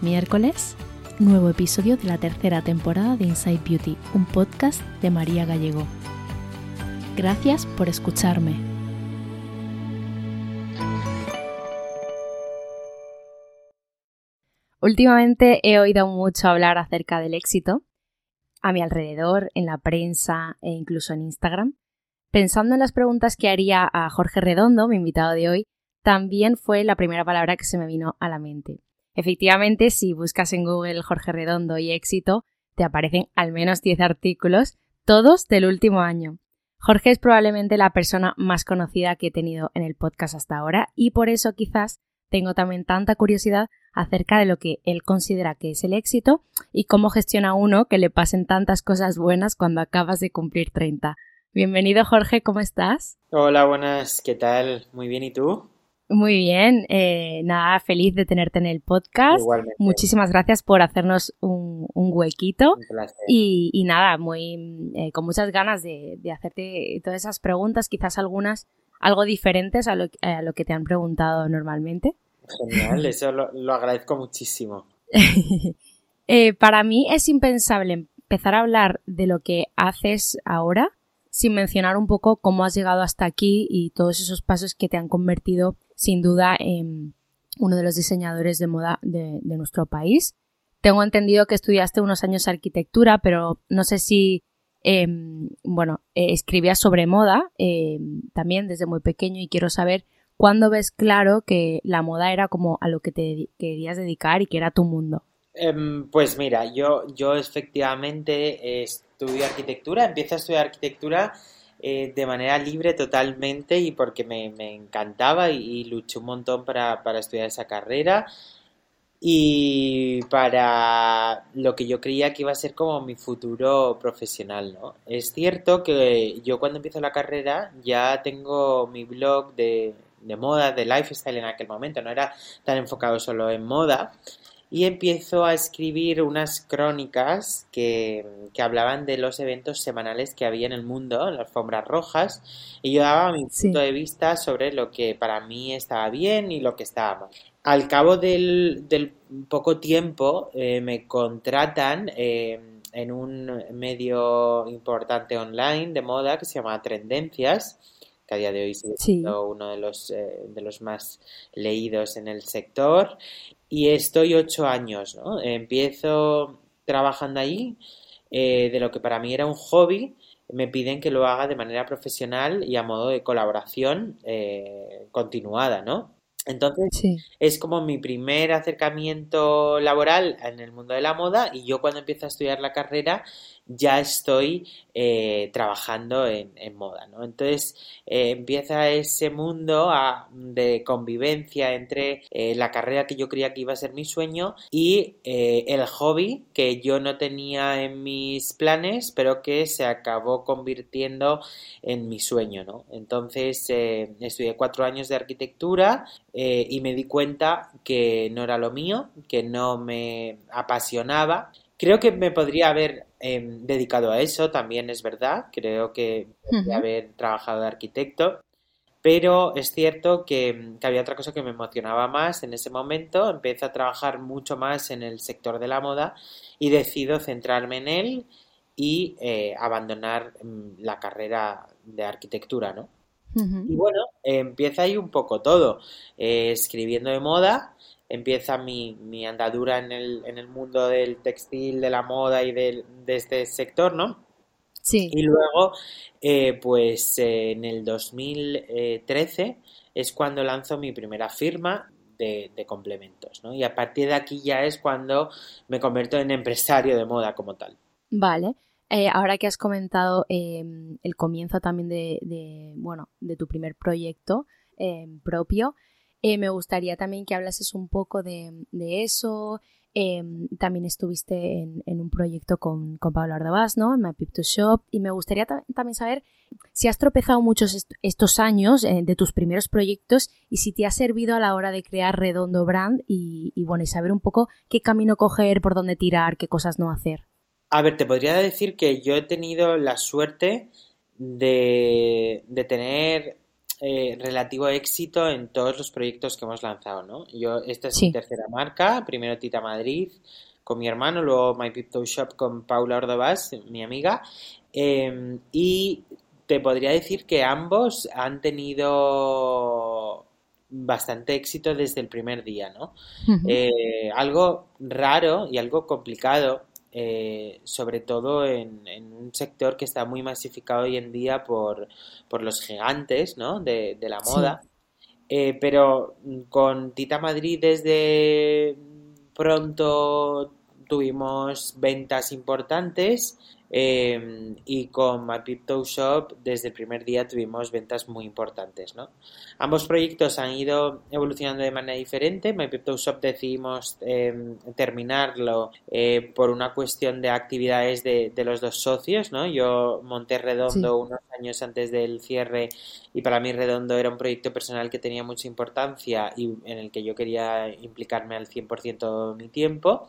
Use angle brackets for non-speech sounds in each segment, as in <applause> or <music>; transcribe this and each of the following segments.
miércoles, nuevo episodio de la tercera temporada de Inside Beauty, un podcast de María Gallego. Gracias por escucharme. Últimamente he oído mucho hablar acerca del éxito a mi alrededor, en la prensa e incluso en Instagram. Pensando en las preguntas que haría a Jorge Redondo, mi invitado de hoy, también fue la primera palabra que se me vino a la mente. Efectivamente, si buscas en Google Jorge Redondo y éxito, te aparecen al menos 10 artículos, todos del último año. Jorge es probablemente la persona más conocida que he tenido en el podcast hasta ahora y por eso quizás tengo también tanta curiosidad acerca de lo que él considera que es el éxito y cómo gestiona uno que le pasen tantas cosas buenas cuando acabas de cumplir 30. Bienvenido Jorge, ¿cómo estás? Hola, buenas, ¿qué tal? Muy bien, ¿y tú? Muy bien, eh, nada, feliz de tenerte en el podcast. Igualmente. Muchísimas gracias por hacernos un, un huequito. Un placer. Y, y nada, muy eh, con muchas ganas de, de hacerte todas esas preguntas, quizás algunas algo diferentes a lo, a lo que te han preguntado normalmente. Genial, eso lo, lo agradezco muchísimo. <laughs> Eh, para mí es impensable empezar a hablar de lo que haces ahora sin mencionar un poco cómo has llegado hasta aquí y todos esos pasos que te han convertido sin duda en uno de los diseñadores de moda de, nuestro país. Tengo entendido que estudiaste unos años arquitectura, pero no sé si, eh, bueno, eh, escribías sobre moda eh, también desde muy pequeño y quiero saber cuándo ves claro que la moda era como a lo que te querías dedicar y que era tu mundo. Em, pues mira, yo, yo efectivamente estudio arquitectura, empiezo a estudiar arquitectura eh, de manera libre totalmente y porque me, me encantaba y, y, luché un montón para, para estudiar esa carrera y para lo que yo creía que iba a ser como mi futuro profesional, ¿no? Es cierto que yo cuando empiezo la carrera ya tengo mi blog de, de moda, de lifestyle en aquel momento, no era tan enfocado solo en moda, y empiezo a escribir unas crónicas que, que, hablaban de los eventos semanales que había en el mundo, en las alfombras rojas, y yo daba mi Sí. punto de vista sobre lo que para mí estaba bien y lo que estaba mal. Al cabo del, del poco tiempo eh, me contratan eh, en un medio importante online de moda que se llama Tendencias, que a día de hoy sigue Sí. siendo uno de los, eh, de los más leídos en el sector. Y estoy ocho años, ¿no? Empiezo trabajando ahí, eh, de lo que para mí era un hobby, me piden que lo haga de manera profesional y a modo de colaboración eh, continuada, ¿no? Entonces Sí. es como mi primer acercamiento laboral en el mundo de la moda y yo cuando empiezo a estudiar la carrera ya estoy eh, trabajando en, moda, ¿no? Entonces eh, empieza ese mundo de convivencia entre eh, la carrera que yo creía que iba a ser mi sueño y el hobby que yo no tenía en mis planes, pero que se acabó convirtiendo en mi sueño, ¿no? Entonces estudié cuatro años de arquitectura y me di cuenta que no era lo mío, que no me apasionaba. Creo que me podría haber eh, dedicado a eso, también es verdad. Creo que podría haber trabajado de arquitecto, pero es cierto que, que había otra cosa que me emocionaba más en ese momento. Empiezo a trabajar mucho más en el sector de la moda y decido centrarme en él y eh, abandonar mm, la carrera de arquitectura, ¿no? Y bueno, eh, empieza ahí un poco todo. Eh, escribiendo de moda, empieza mi, mi andadura en el, en el mundo del textil, de la moda y del- de este sector, ¿no? Sí. Y luego, eh, pues eh, en el 2013 es cuando lanzo mi primera firma de, de complementos, ¿no? Y a partir de aquí ya es cuando me convierto en empresario de moda como tal. Vale. Eh, ahora que has comentado eh, el comienzo también de, de, bueno, de tu primer proyecto eh, propio, eh, me gustaría también que hablases un poco de, de eso. Eh, también estuviste en, en un proyecto con, con Pablo Ardabás, ¿no? En My Pip to Shop. Y me gustaría ta- también saber si has tropezado muchos est- estos años eh, de tus primeros proyectos y si te ha servido a la hora de crear Redondo Brand y, y, bueno, y saber un poco qué camino coger, por dónde tirar, qué cosas no hacer. A ver, te podría decir que yo he tenido la suerte de, de tener eh, relativo éxito en todos los proyectos que hemos lanzado, ¿no? Yo, esta es mi tercera marca, primero Tita Madrid con mi hermano, luego My Pipto Shop con Paula Ordovás, mi amiga, eh, y te podría decir que ambos han tenido bastante éxito desde el primer día, ¿no? Eh, algo raro y algo complicado, eh, sobre todo en, en un sector que está muy masificado hoy en día por, por los gigantes, ¿no? de, de la Sí. moda. Eh, pero con Tita Madrid desde pronto tuvimos ventas importantes eh, y con My Shop desde el primer día tuvimos ventas muy importantes, ¿no? Ambos proyectos han ido evolucionando de manera diferente. My Shop decidimos eh, terminarlo eh, por una cuestión de actividades de, de los dos socios, ¿no? Yo monté Redondo Sí. unos años antes del cierre y para mí Redondo era un proyecto personal que tenía mucha importancia y en el que yo quería implicarme al 100% de mi tiempo.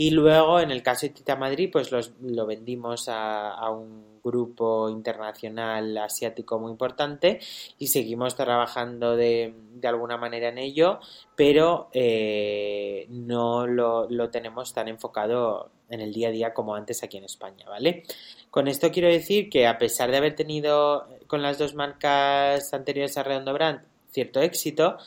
Y luego, en el caso de Tita Madrid, pues los, lo vendimos a, un grupo internacional asiático muy importante y seguimos trabajando de, de alguna manera en ello, pero eh, no lo, lo tenemos tan enfocado en el día a día como antes aquí en España, ¿vale? Con esto quiero decir que a pesar de haber tenido con las dos marcas anteriores a Redondo Brand cierto éxito,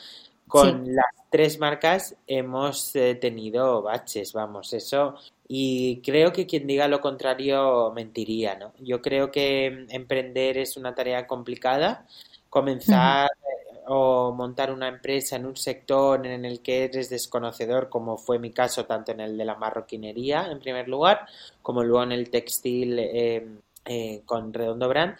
con Sí. las tres marcas hemos eh, tenido baches, vamos, eso. Y creo que quien diga lo contrario mentiría, ¿no? Yo creo que emprender es una tarea complicada. Comenzar eh, o montar una empresa en un sector en el que eres desconocedor, como fue mi caso tanto en el de la marroquinería, en primer lugar, como luego en el textil eh, eh, con Redondo Brand,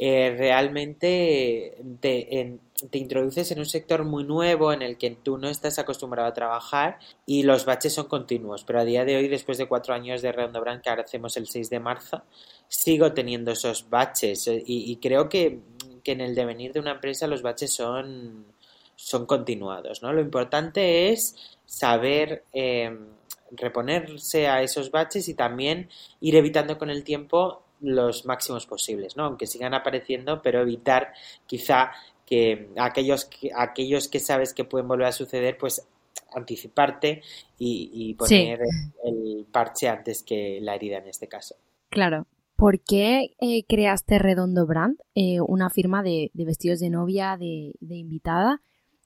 eh, realmente te, te, introduces en un sector muy nuevo en el que tú no estás acostumbrado a trabajar y los baches son continuos. Pero a día de hoy, después de cuatro años de Redondo Brand, que ahora hacemos el 6 de marzo, sigo teniendo esos baches y, creo que, en el devenir de una empresa los baches son, son continuados. ¿no? Lo importante es saber... Em, reponerse a esos baches y también ir evitando con el tiempo los máximos posibles, ¿no? Aunque sigan apareciendo, pero evitar quizá que aquellos que, aquellos que sabes que pueden volver a suceder, pues anticiparte y, poner el, parche antes que la herida en este caso. Claro. ¿Por qué eh, creaste Redondo Brand, eh, una firma de, vestidos de novia, de, invitada?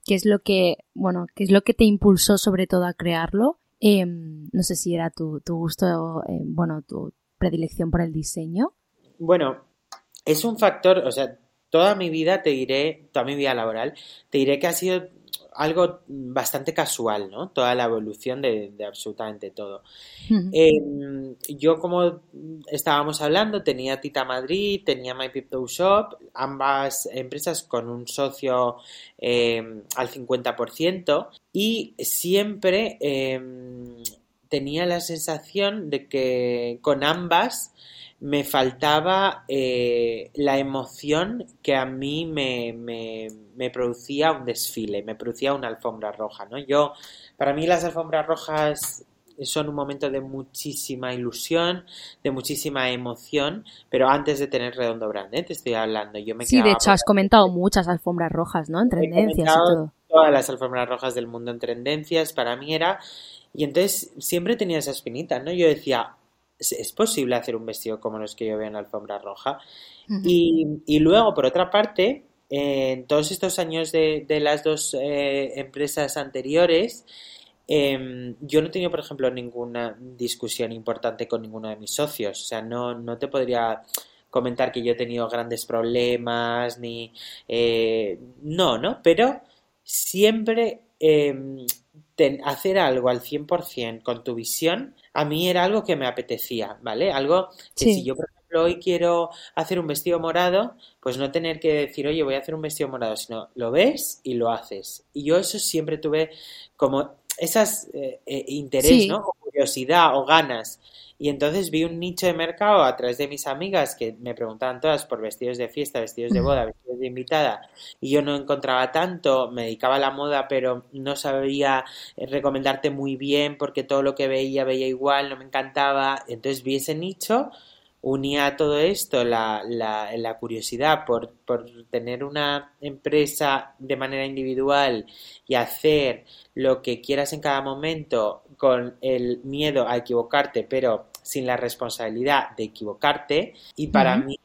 ¿Qué es lo que, bueno, qué es lo que te impulsó sobre todo a crearlo? Em, no sé si era tu, tu gusto, eh, bueno, tu, predilección por el diseño? Bueno, es un factor, o sea, toda mi vida te diré, toda mi vida laboral, te diré que ha sido algo bastante casual, ¿no? Toda la evolución de, absolutamente todo. Em, yo, como estábamos hablando, tenía Tita Madrid, tenía My Pipto Shop, ambas empresas con un socio em, al 50%, y siempre em, tenía la sensación de que con ambas me faltaba eh, la emoción que a mí me, me, producía un desfile, me producía una alfombra roja, ¿no? Yo, para mí las alfombras rojas son un momento de muchísima ilusión, de muchísima emoción, pero antes de tener Redondo Brand, ¿eh? te estoy hablando. Yo me sí, de hecho has comentado muchas alfombras rojas, ¿no? En tendencias y todo. Todas las alfombras rojas del mundo en tendencias, para mí era y entonces siempre tenía esa espinita, ¿no? Yo decía, ¿es posible hacer un vestido como los que yo veo en la alfombra roja? y, luego, por otra parte, en todos estos años de, las dos eh, empresas anteriores, em, yo no he tenido, por ejemplo, ninguna discusión importante con ninguno de mis socios. O sea, no, no te podría comentar que yo he tenido grandes problemas, ni... Eh, no, ¿no? Pero siempre hacer algo al 100% con tu visión, a mí era algo que me apetecía, ¿vale? Algo que si yo, por ejemplo, hoy quiero hacer un vestido morado, pues no tener que decir, oye, voy a hacer un vestido morado, sino lo ves y lo haces. Y yo eso siempre tuve como esas eh, eh, interés, ¿no? O curiosidad o ganas y entonces vi un nicho de mercado a través de mis amigas que me preguntaban todas por vestidos de fiesta, vestidos de boda, vestidos de invitada, y yo no encontraba tanto, me dedicaba a la moda, pero no sabía eh, recomendarte muy bien porque todo lo que veía veía igual, no me encantaba. Entonces vi ese nicho, unía a todo esto la, la, la curiosidad por, por tener una empresa de manera individual y hacer lo que quieras en cada momento con el miedo a equivocarte, pero sin la responsabilidad de equivocarte. Y para mí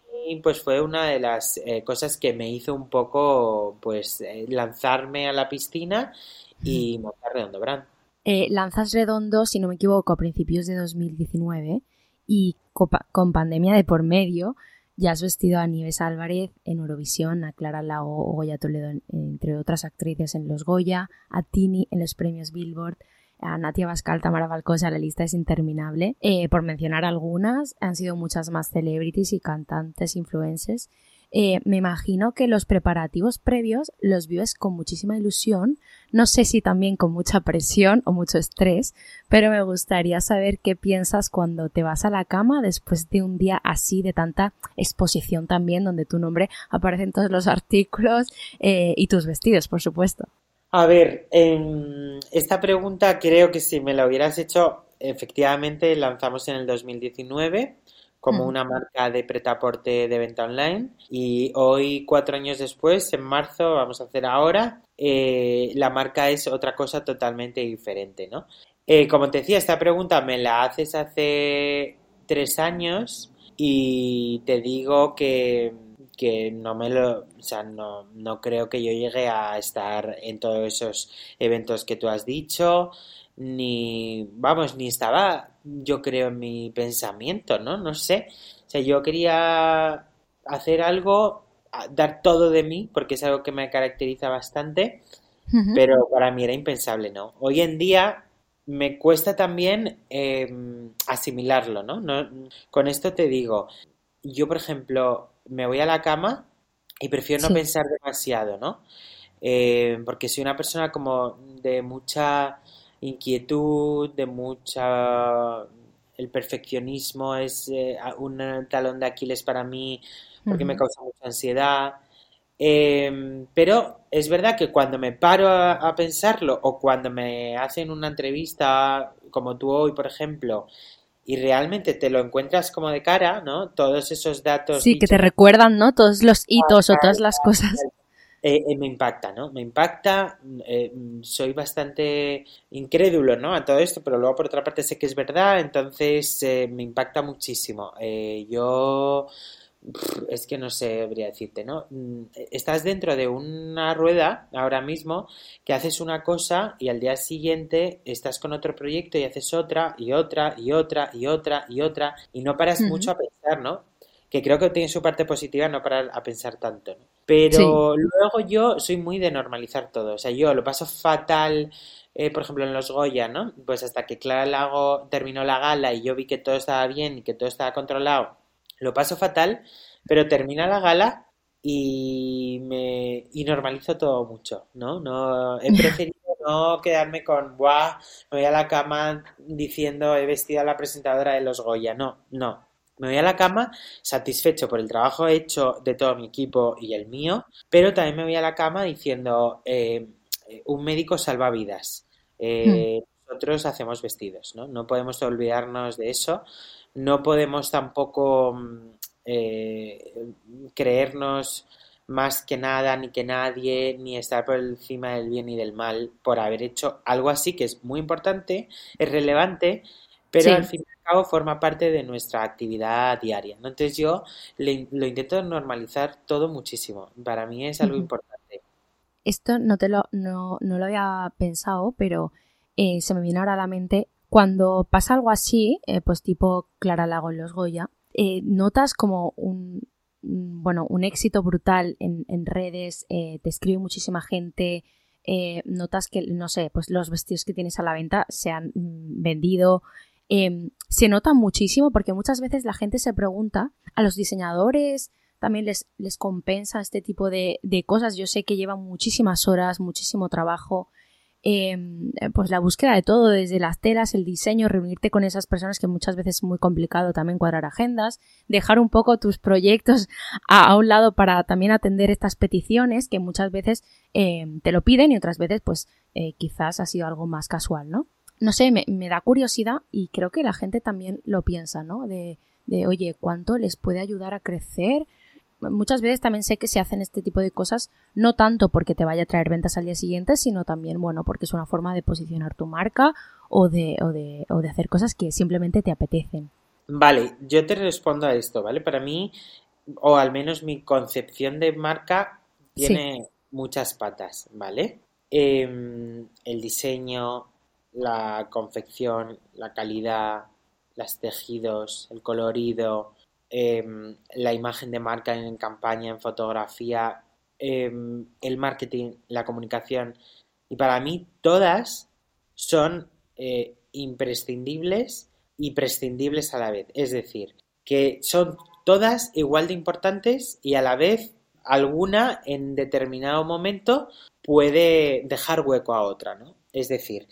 pues fue una de las eh, cosas que me hizo un poco pues eh, lanzarme a la piscina y montar Redondo Brand. Eh, lanzas Redondo, si no me equivoco, a principios de 2019 y con pandemia de por medio ya has vestido a Nieves Álvarez en Eurovisión, a Clara Lao o Goya Toledo, entre otras actrices en los Goya, a Tini en los premios Billboard, a Natia Bascal, Tamara Valcosa, la lista es interminable. Eh, por mencionar algunas, han sido muchas más celebrities y cantantes, influencers. Eh, me imagino que los preparativos previos los vives con muchísima ilusión, no sé si también con mucha presión o mucho estrés, pero me gustaría saber qué piensas cuando te vas a la cama después de un día así de tanta exposición también, donde tu nombre aparece en todos los <laughs> artículos eh, y tus vestidos, por supuesto. A ver, esta pregunta creo que si me la hubieras hecho, efectivamente lanzamos en el 2019 como una marca de pretaporte de venta online y hoy, cuatro años después, en marzo, vamos a hacer ahora, eh, la marca es otra cosa totalmente diferente, ¿no? Eh, como te decía, esta pregunta me la haces hace tres años y te digo que que no me lo, o sea, no, no creo que yo llegue a estar en todos esos eventos que tú has dicho, ni, vamos, ni estaba, yo creo, en mi pensamiento, ¿no? No sé. O sea, yo quería hacer algo, dar todo de mí, porque es algo que me caracteriza bastante, pero para mí era impensable, ¿no? Hoy en día me cuesta también em, asimilarlo, ¿no? ¿no? Con esto te digo, yo, por ejemplo, me voy a la cama y prefiero no pensar demasiado, ¿no? Eh, porque soy una persona como de mucha inquietud, de mucha... El perfeccionismo es eh, un talón de Aquiles para mí porque me causa mucha ansiedad. Em, pero es verdad que cuando me paro a, pensarlo o cuando me hacen una entrevista como tú hoy, por ejemplo, y realmente te lo encuentras como de cara, ¿no? Todos esos datos. Sí, que te recuerdan, ¿no? Todos los hitos o todas las cosas. Eh, eh, me impacta, ¿no? Me impacta, eh, soy bastante incrédulo, ¿no? A todo esto, pero luego por otra parte sé que es verdad, entonces me impacta muchísimo. yo es que no sé, debería decirte, ¿no? Mm, estás dentro de una rueda ahora mismo que haces una cosa y al día siguiente estás con otro proyecto y haces otra y otra y otra y otra y otra y no paras mucho a pensar, ¿no? Que creo que tiene su parte positiva no parar a pensar tanto, ¿no? Pero luego yo soy muy de normalizar todo, o sea, yo lo paso fatal. Eh, por ejemplo, en los Goya, ¿no? Pues hasta que Clara Lago terminó la gala y yo vi que todo estaba bien y que todo estaba controlado, lo paso fatal, pero termina la gala y me y normalizo todo mucho, ¿no? No he <laughs> preferido no quedarme con buah, me voy a la cama diciendo he vestido a la presentadora de los Goya, no, no. Me voy a la cama satisfecho por el trabajo hecho de todo mi equipo y el mío, pero también me voy a la cama diciendo eh, un médico salva vidas. Eh, hmm. Nosotros hacemos vestidos, ¿no? No podemos olvidarnos de eso no podemos tampoco mm, eh, creernos más que nada, ni que nadie, ni estar por encima del bien y del mal por haber hecho algo así que es muy importante, es relevante, pero al fin y al cabo forma parte de nuestra actividad diaria. Entonces yo lo intento normalizar todo muchísimo. Para mí es algo importante. Esto no, te lo, no, lo había pensado, pero eh, se me viene ahora a la mente cuando pasa algo así, eh, pues tipo Clara Lago en los Goya, eh, notas como un, bueno, un éxito brutal en, redes, eh, te escribe muchísima gente, notas que, no sé, pues los vestidos que tienes a la venta se han mm, vendido. Em, se nota muchísimo porque muchas veces la gente se pregunta a los diseñadores, también les, les compensa este tipo de, de, cosas. Yo sé que llevan muchísimas horas, muchísimo trabajo Em, pues la búsqueda de todo, desde las telas, el diseño, reunirte con esas personas que muchas veces es muy complicado también cuadrar agendas, dejar un poco tus proyectos a, un lado para también atender estas peticiones que muchas veces em, te lo piden y otras veces pues eh, quizás ha sido algo más casual, ¿no? No sé, me, me, da curiosidad y creo que la gente también lo piensa, ¿no? De, de oye, ¿cuánto les puede ayudar a crecer? Muchas veces también sé que se hacen este tipo de cosas no tanto porque te vaya a traer ventas al día siguiente, sino también, bueno, porque es una forma de posicionar tu marca o de, o de, o de hacer cosas que simplemente te apetecen. Vale, yo te respondo a esto, ¿vale? Para mí, o al menos mi concepción de marca tiene muchas patas, ¿vale? Em, el diseño, la confección, la calidad, los tejidos, el colorido, Em, la imagen de marca en campaña, en fotografía, em, el marketing, la comunicación. Y para mí todas son eh, imprescindibles y prescindibles a la vez. Es decir, que son todas igual de importantes y a la vez alguna en determinado momento puede dejar hueco a otra, ¿no? Es decir,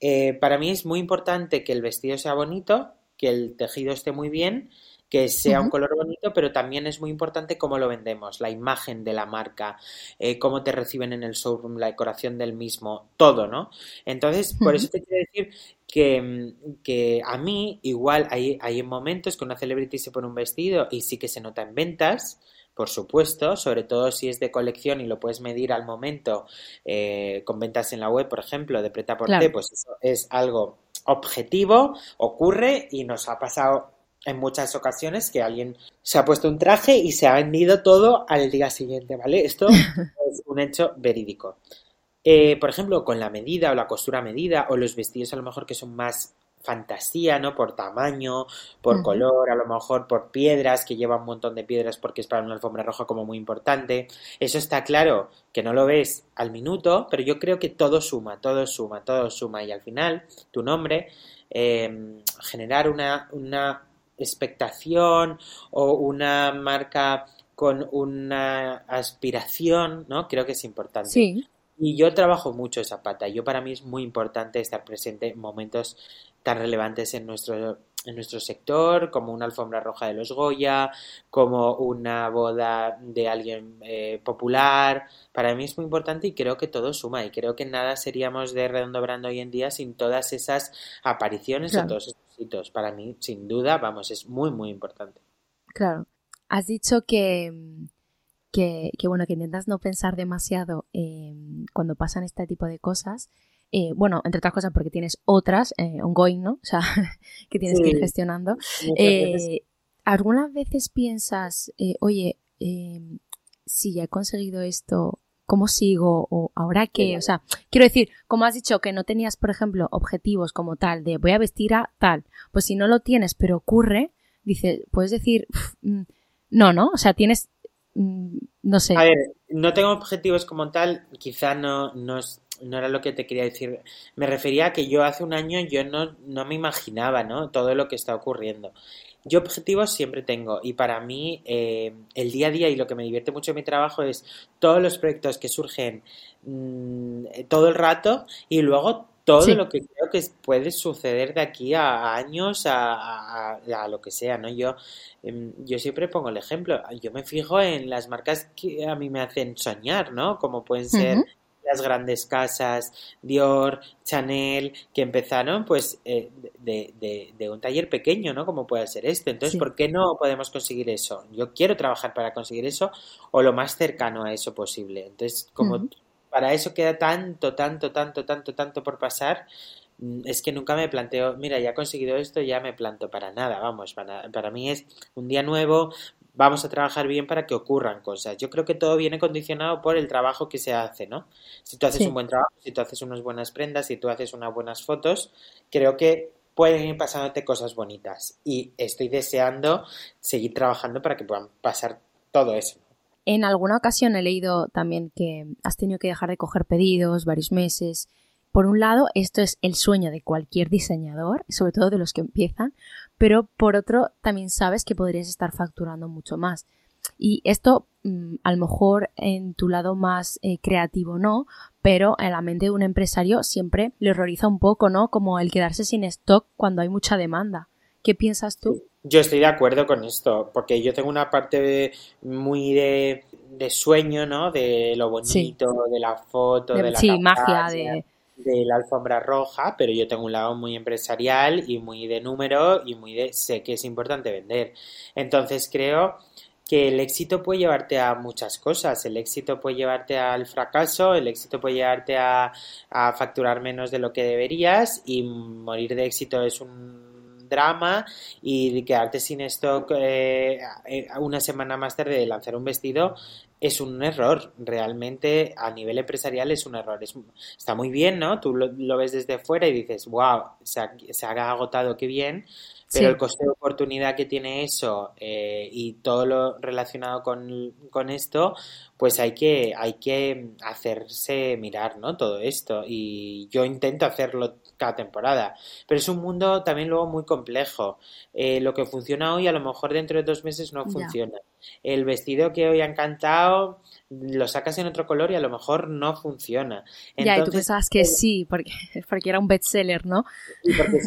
eh, para mí es muy importante que el vestido sea bonito, que el tejido esté muy bien que sea un color bonito, pero también es muy importante cómo lo vendemos, la imagen de la marca, eh, cómo te reciben en el showroom, la decoración del mismo, todo, ¿no? Entonces, por eso te quiero decir que, que a mí igual hay, hay momentos que una celebrity se pone un vestido y sí que se nota en ventas, por supuesto, sobre todo si es de colección y lo puedes medir al momento eh, con ventas en la web, por ejemplo, de Preta por pues eso es algo objetivo, ocurre y nos ha pasado en muchas ocasiones que alguien se ha puesto un traje y se ha vendido todo al día siguiente, ¿vale? Esto <laughs> es un hecho verídico. Eh, por ejemplo, con la medida o la costura medida o los vestidos a lo mejor que son más fantasía, ¿no? Por tamaño, por color, a lo mejor por piedras, que lleva un montón de piedras porque es para una alfombra roja como muy importante. Eso está claro que no lo ves al minuto, pero yo creo que todo suma, todo suma, todo suma y al final tu nombre, eh, generar una, una expectación o una marca con una aspiración, ¿no? Creo que es importante. Sí. Y yo trabajo mucho esa pata. Yo para mí es muy importante estar presente en momentos tan relevantes en nuestro en nuestro sector, como una alfombra roja de los Goya, como una boda de alguien eh, popular. Para mí es muy importante y creo que todo suma y creo que nada seríamos de Redondo Brando hoy en día sin todas esas apariciones en todos estos Para mí, sin duda, vamos, es muy, muy importante. Claro. Has dicho que, que, bueno, que intentas no pensar demasiado cuando pasan este tipo de cosas eh, bueno, entre otras cosas porque tienes otras eh, ongoing, ¿no? O sea, <laughs> que tienes que ir gestionando. Eh, ¿Algunas veces piensas, oye, em, si ya he conseguido esto, ¿cómo sigo? ¿O ahora qué? O sea, quiero decir, como has dicho que no tenías, por ejemplo, objetivos como tal de voy a vestir a tal, pues si no lo tienes, pero ocurre, dices, puedes decir, mm, no, ¿no? O sea, tienes, mm, no sé. A ver, no tengo objetivos como tal, quizá no, no es no era lo que te quería decir. Me refería a que yo hace un año yo no, no me imaginaba, ¿no? Todo lo que está ocurriendo. Yo objetivos siempre tengo y para mí eh, el día a día y lo que me divierte mucho en mi trabajo es todos los proyectos que surgen mm, todo el rato y luego todo lo que creo que puede suceder de aquí a, años, a, a, lo que sea, ¿no? Yo, em, yo siempre pongo el ejemplo, yo me fijo en las marcas que a mí me hacen soñar, ¿no? Como pueden ser las grandes casas, Dior, Chanel, que empezaron pues eh, de, de, un taller pequeño, ¿no? Como puede ser este. Entonces, ¿por qué no podemos conseguir eso? Yo quiero trabajar para conseguir eso o lo más cercano a eso posible. Entonces, como para eso queda tanto, tanto, tanto, tanto, tanto por pasar, mm, es que nunca me planteo, mira, ya he conseguido esto, ya me planto para nada, vamos, para, para mí es un día nuevo, vamos a trabajar bien para que ocurran cosas. Yo creo que todo viene condicionado por el trabajo que se hace, ¿no? Si tú haces un buen trabajo, si tú haces unas buenas prendas, si tú haces unas buenas fotos, creo que pueden ir pasándote cosas bonitas. Y estoy deseando seguir trabajando para que puedan pasar todo eso. En alguna ocasión he leído también que has tenido que dejar de coger pedidos varios meses por un lado, esto es el sueño de cualquier diseñador, sobre todo de los que empiezan, pero por otro, también sabes que podrías estar facturando mucho más. Y esto, mm, a lo mejor en tu lado más eh, creativo no, pero en la mente de un empresario siempre le horroriza un poco, ¿no? Como el quedarse sin stock cuando hay mucha demanda. ¿Qué piensas tú? Yo estoy de acuerdo con esto, porque yo tengo una parte muy de, sueño, ¿no? De lo bonito, de la foto, de, la sí, magia, de de la alfombra roja, pero yo tengo un lado muy empresarial y muy de número y muy de sé que es importante vender. Entonces creo que el éxito puede llevarte a muchas cosas. El éxito puede llevarte al fracaso, el éxito puede llevarte a, a facturar menos de lo que deberías y morir de éxito es un drama y quedarte sin stock eh, eh, una semana más tarde de lanzar un vestido es un error, realmente a nivel empresarial es un error. está muy bien, ¿no? Tú lo, ves desde fuera y dices, wow, se ha, se ha agotado, qué bien, pero el coste de oportunidad que tiene eso eh, y todo lo relacionado con, con, esto, pues hay que, hay que hacerse mirar, ¿no? Todo esto. Y yo intento hacerlo cada temporada. Pero es un mundo también luego muy complejo. Eh, lo que funciona hoy a lo mejor dentro de dos meses no funciona. El vestido que hoy ha encantado lo sacas en otro color y a lo mejor no funciona. ya, y tú pensabas que eh, sí, porque, porque era un bestseller, ¿no? Y porque,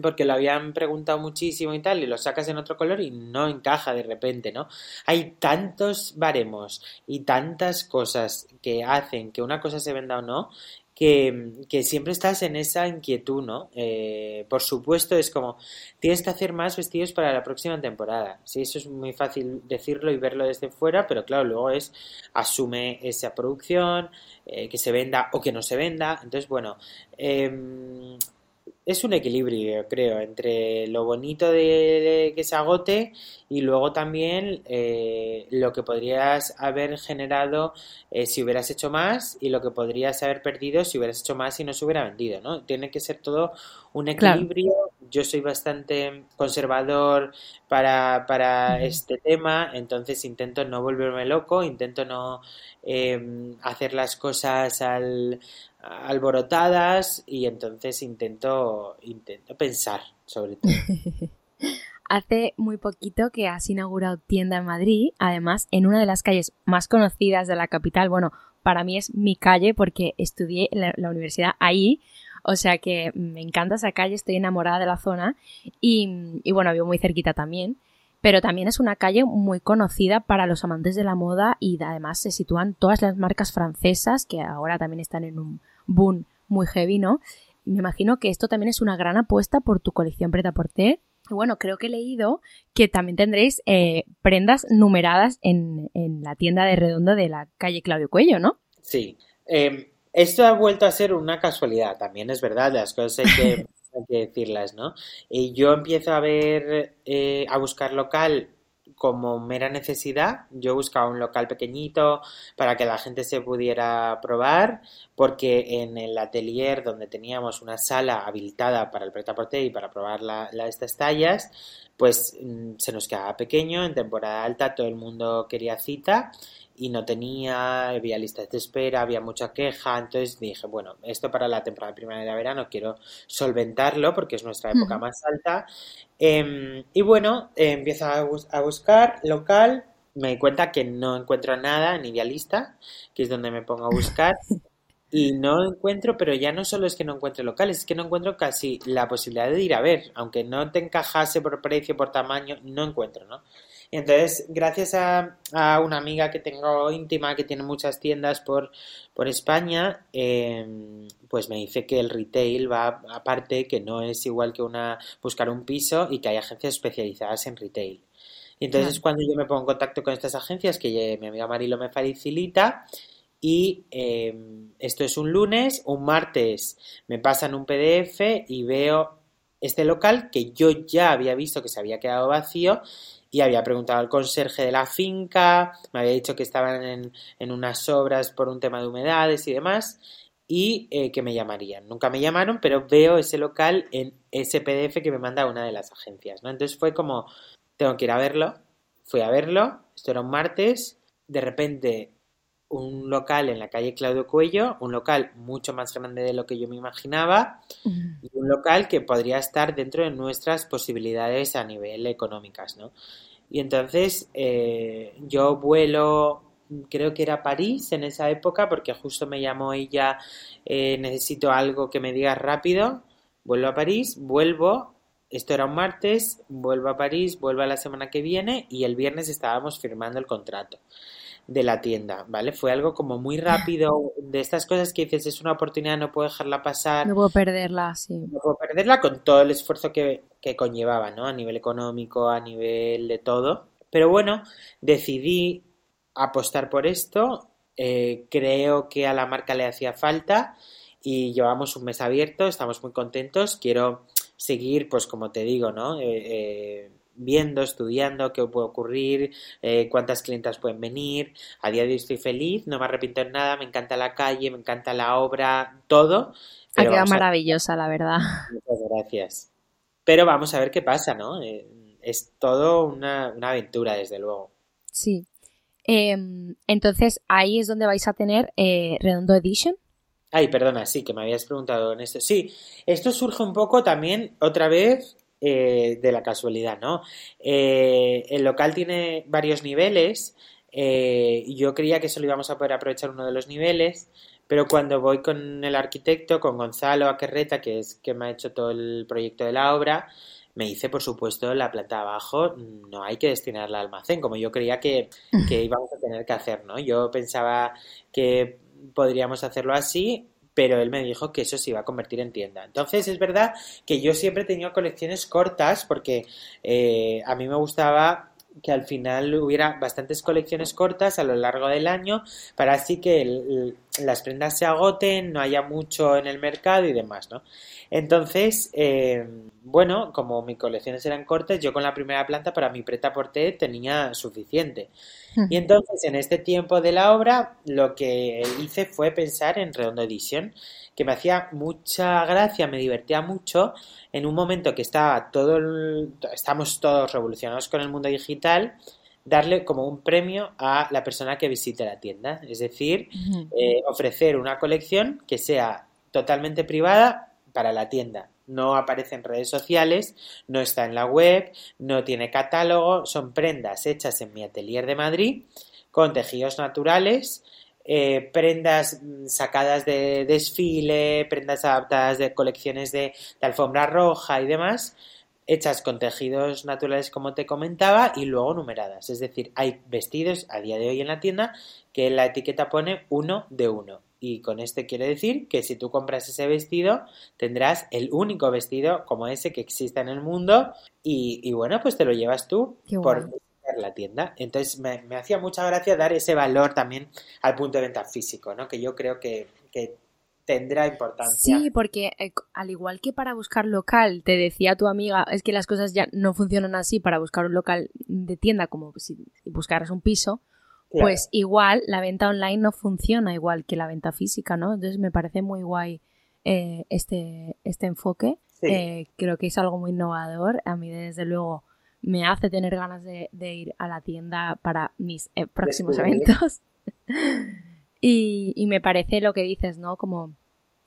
porque lo habían preguntado muchísimo y tal, y lo sacas en otro color y no encaja de repente, ¿no? Hay tantos baremos y tantas cosas que hacen que una cosa se venda o no, que, siempre estás en esa inquietud, ¿no? Eh, por supuesto, es como, tienes que hacer más vestidos para la próxima temporada. Sí, eso es muy fácil decirlo y verlo desde fuera, pero claro, luego es, asume esa producción, eh, que se venda o que no se venda. Entonces, bueno, eh, es un equilibrio, creo, entre lo bonito de, que se agote y luego también eh, lo que podrías haber generado eh, si hubieras hecho más y lo que podrías haber perdido si hubieras hecho más y no se hubiera vendido, ¿no? Tiene que ser todo un equilibrio. Yo soy bastante conservador para, para este tema, entonces intento no volverme loco, intento no em, hacer las cosas al, alborotadas y entonces intento, intento pensar sobre todo. <laughs> Hace muy poquito que has inaugurado tienda en Madrid, además en una de las calles más conocidas de la capital. Bueno, para mí es mi calle porque estudié la, la universidad ahí, o sea que me encanta esa calle, estoy enamorada de la zona y, bueno, vivo muy cerquita también. Pero también es una calle muy conocida para los amantes de la moda y además se sitúan todas las marcas francesas que ahora también están en un boom muy heavy, ¿no? Me imagino que esto también es una gran apuesta por tu colección Preta Porter bueno, creo que he leído que también tendréis eh, prendas numeradas en, la tienda de Redondo de la calle Claudio Cuello, ¿no? Sí. Em, esto ha vuelto a ser una casualidad, también es verdad, las cosas <laughs> hay que, decirlas, ¿no? Y yo empiezo a ver, eh, a buscar local como mera necesidad. Yo buscaba un local pequeñito para que la gente se pudiera probar, porque en el atelier donde teníamos una sala habilitada para el preta y para probar la, estas tallas, pues mm, se nos quedaba pequeño. En temporada alta todo el mundo quería cita y no tenía, había listas de espera, había mucha queja, entonces dije, bueno, esto para la temporada de primavera-verano quiero solventarlo porque es nuestra época más alta. Em, y bueno, eh, empiezo a, buscar local, me di cuenta que no encuentro nada en Idealista, que es donde me pongo a buscar. <laughs> Y no encuentro, pero ya no solo es que no encuentre locales, es que no encuentro casi la posibilidad de ir a ver, aunque no te encajase por precio, por tamaño, no encuentro, ¿no? Entonces, gracias a, una amiga que tengo íntima que tiene muchas tiendas por, por España, em, pues me dice que el retail va aparte, que no es igual que una buscar un piso y que hay agencias especializadas en retail. Y entonces cuando yo me pongo en contacto con estas agencias, que mi amiga Marilo me facilita, y em, esto es un lunes, un martes me pasan un PDF y veo este local que yo ya había visto que se había quedado vacío y había preguntado al conserje de la finca, me había dicho que estaban en, unas obras por un tema de humedades y demás, y eh, que me llamarían. Nunca me llamaron, pero veo ese local en ese PDF que me manda una de las agencias, ¿no? Entonces fue como, tengo que ir a verlo, fui a verlo, esto era un martes, de repente un local en la calle Claudio Cuello, un local mucho más grande de lo que yo me imaginaba, y un local que podría estar dentro de nuestras posibilidades a nivel económicas, ¿no? Y entonces eh, yo vuelo, creo que era París en esa época, porque justo me llamó ella, eh, necesito algo que me digas rápido, vuelvo a París, vuelvo, esto era un martes, vuelvo a París, vuelvo a la semana que viene y el viernes estábamos firmando el contrato de la tienda, ¿vale? Fue algo como muy rápido, de estas cosas que dices, es una oportunidad, no puedo dejarla pasar. No puedo perderla, sí. No puedo perderla con todo el esfuerzo que, que conllevaba, ¿no? A nivel económico, a nivel de todo. Pero bueno, decidí apostar por esto, eh, creo que a la marca le hacía falta y llevamos un mes abierto, estamos muy contentos, quiero seguir, pues como te digo, ¿no? Eh, eh, viendo, estudiando qué puede ocurrir, eh, cuántas clientas pueden venir. A día de hoy estoy feliz, no me arrepiento en nada, me encanta la calle, me encanta la obra, todo. ha quedado maravillosa, la verdad. Muchas gracias. Pero vamos a ver qué pasa, ¿no? Eh, es todo una, aventura, desde luego. Sí. Em, entonces, ahí es donde vais a tener eh, Redondo Edition. Ay, perdona, sí, que me habías preguntado en esto. Sí, esto surge un poco también, otra vez, eh, de la casualidad, ¿no? Eh, el local tiene varios niveles. Eh, yo creía que solo íbamos a poder aprovechar uno de los niveles, pero cuando voy con el arquitecto, con Gonzalo Aquerreta, que es que me ha hecho todo el proyecto de la obra, me dice, por supuesto, la planta de abajo no hay que destinarla al almacén, como yo creía que, que <laughs> íbamos a tener que hacer, ¿no? Yo pensaba que podríamos hacerlo así, pero él me dijo que eso se iba a convertir en tienda. Entonces es verdad que yo siempre he tenido colecciones cortas porque eh, a mí me gustaba que al final hubiera bastantes colecciones cortas a lo largo del año para así que las prendas se agoten, no haya mucho en el mercado y demás, ¿no? Entonces, eh, bueno, como mis colecciones eran cortas, yo con la primera planta para mi preta porté tenía suficiente. Y entonces, en este tiempo de la obra, lo que hice fue pensar en Redondo Edition, que me hacía mucha gracia, me divertía mucho en un momento que estaba todo estamos todos revolucionados con el mundo digital, darle como un premio a la persona que visite la tienda. Es decir, eh, ofrecer una colección que sea totalmente privada para la tienda. No aparece en redes sociales, no está en la web, no tiene catálogo, son prendas hechas en mi atelier de Madrid con tejidos naturales, eh, prendas mm, sacadas de desfile, prendas adaptadas de colecciones de, de alfombra roja y demás, hechas con tejidos naturales como te comentaba y luego numeradas. Es decir, hay vestidos a día de hoy en la tienda que la etiqueta pone uno de uno. Y con este quiere decir que si tú compras ese vestido, tendrás el único vestido como ese que existe en el mundo y, bueno, pues te lo llevas tú por la tienda. Entonces me, hacía mucha gracia dar ese valor también al punto de venta físico, ¿no? Que yo creo que, tendrá importancia. Sí, porque eh, al igual que para buscar local, te decía tu amiga, es que las cosas ya no funcionan así para buscar un local de tienda como si buscaras un piso, pues igual la venta online no funciona igual que la venta física, ¿no? Entonces me parece muy guay eh, este, este enfoque. Eh, creo que es algo muy innovador. A mí, desde luego, me hace tener ganas de, ir a la tienda para mis próximos eventos. <laughs> y, me parece lo que dices, ¿no? Como,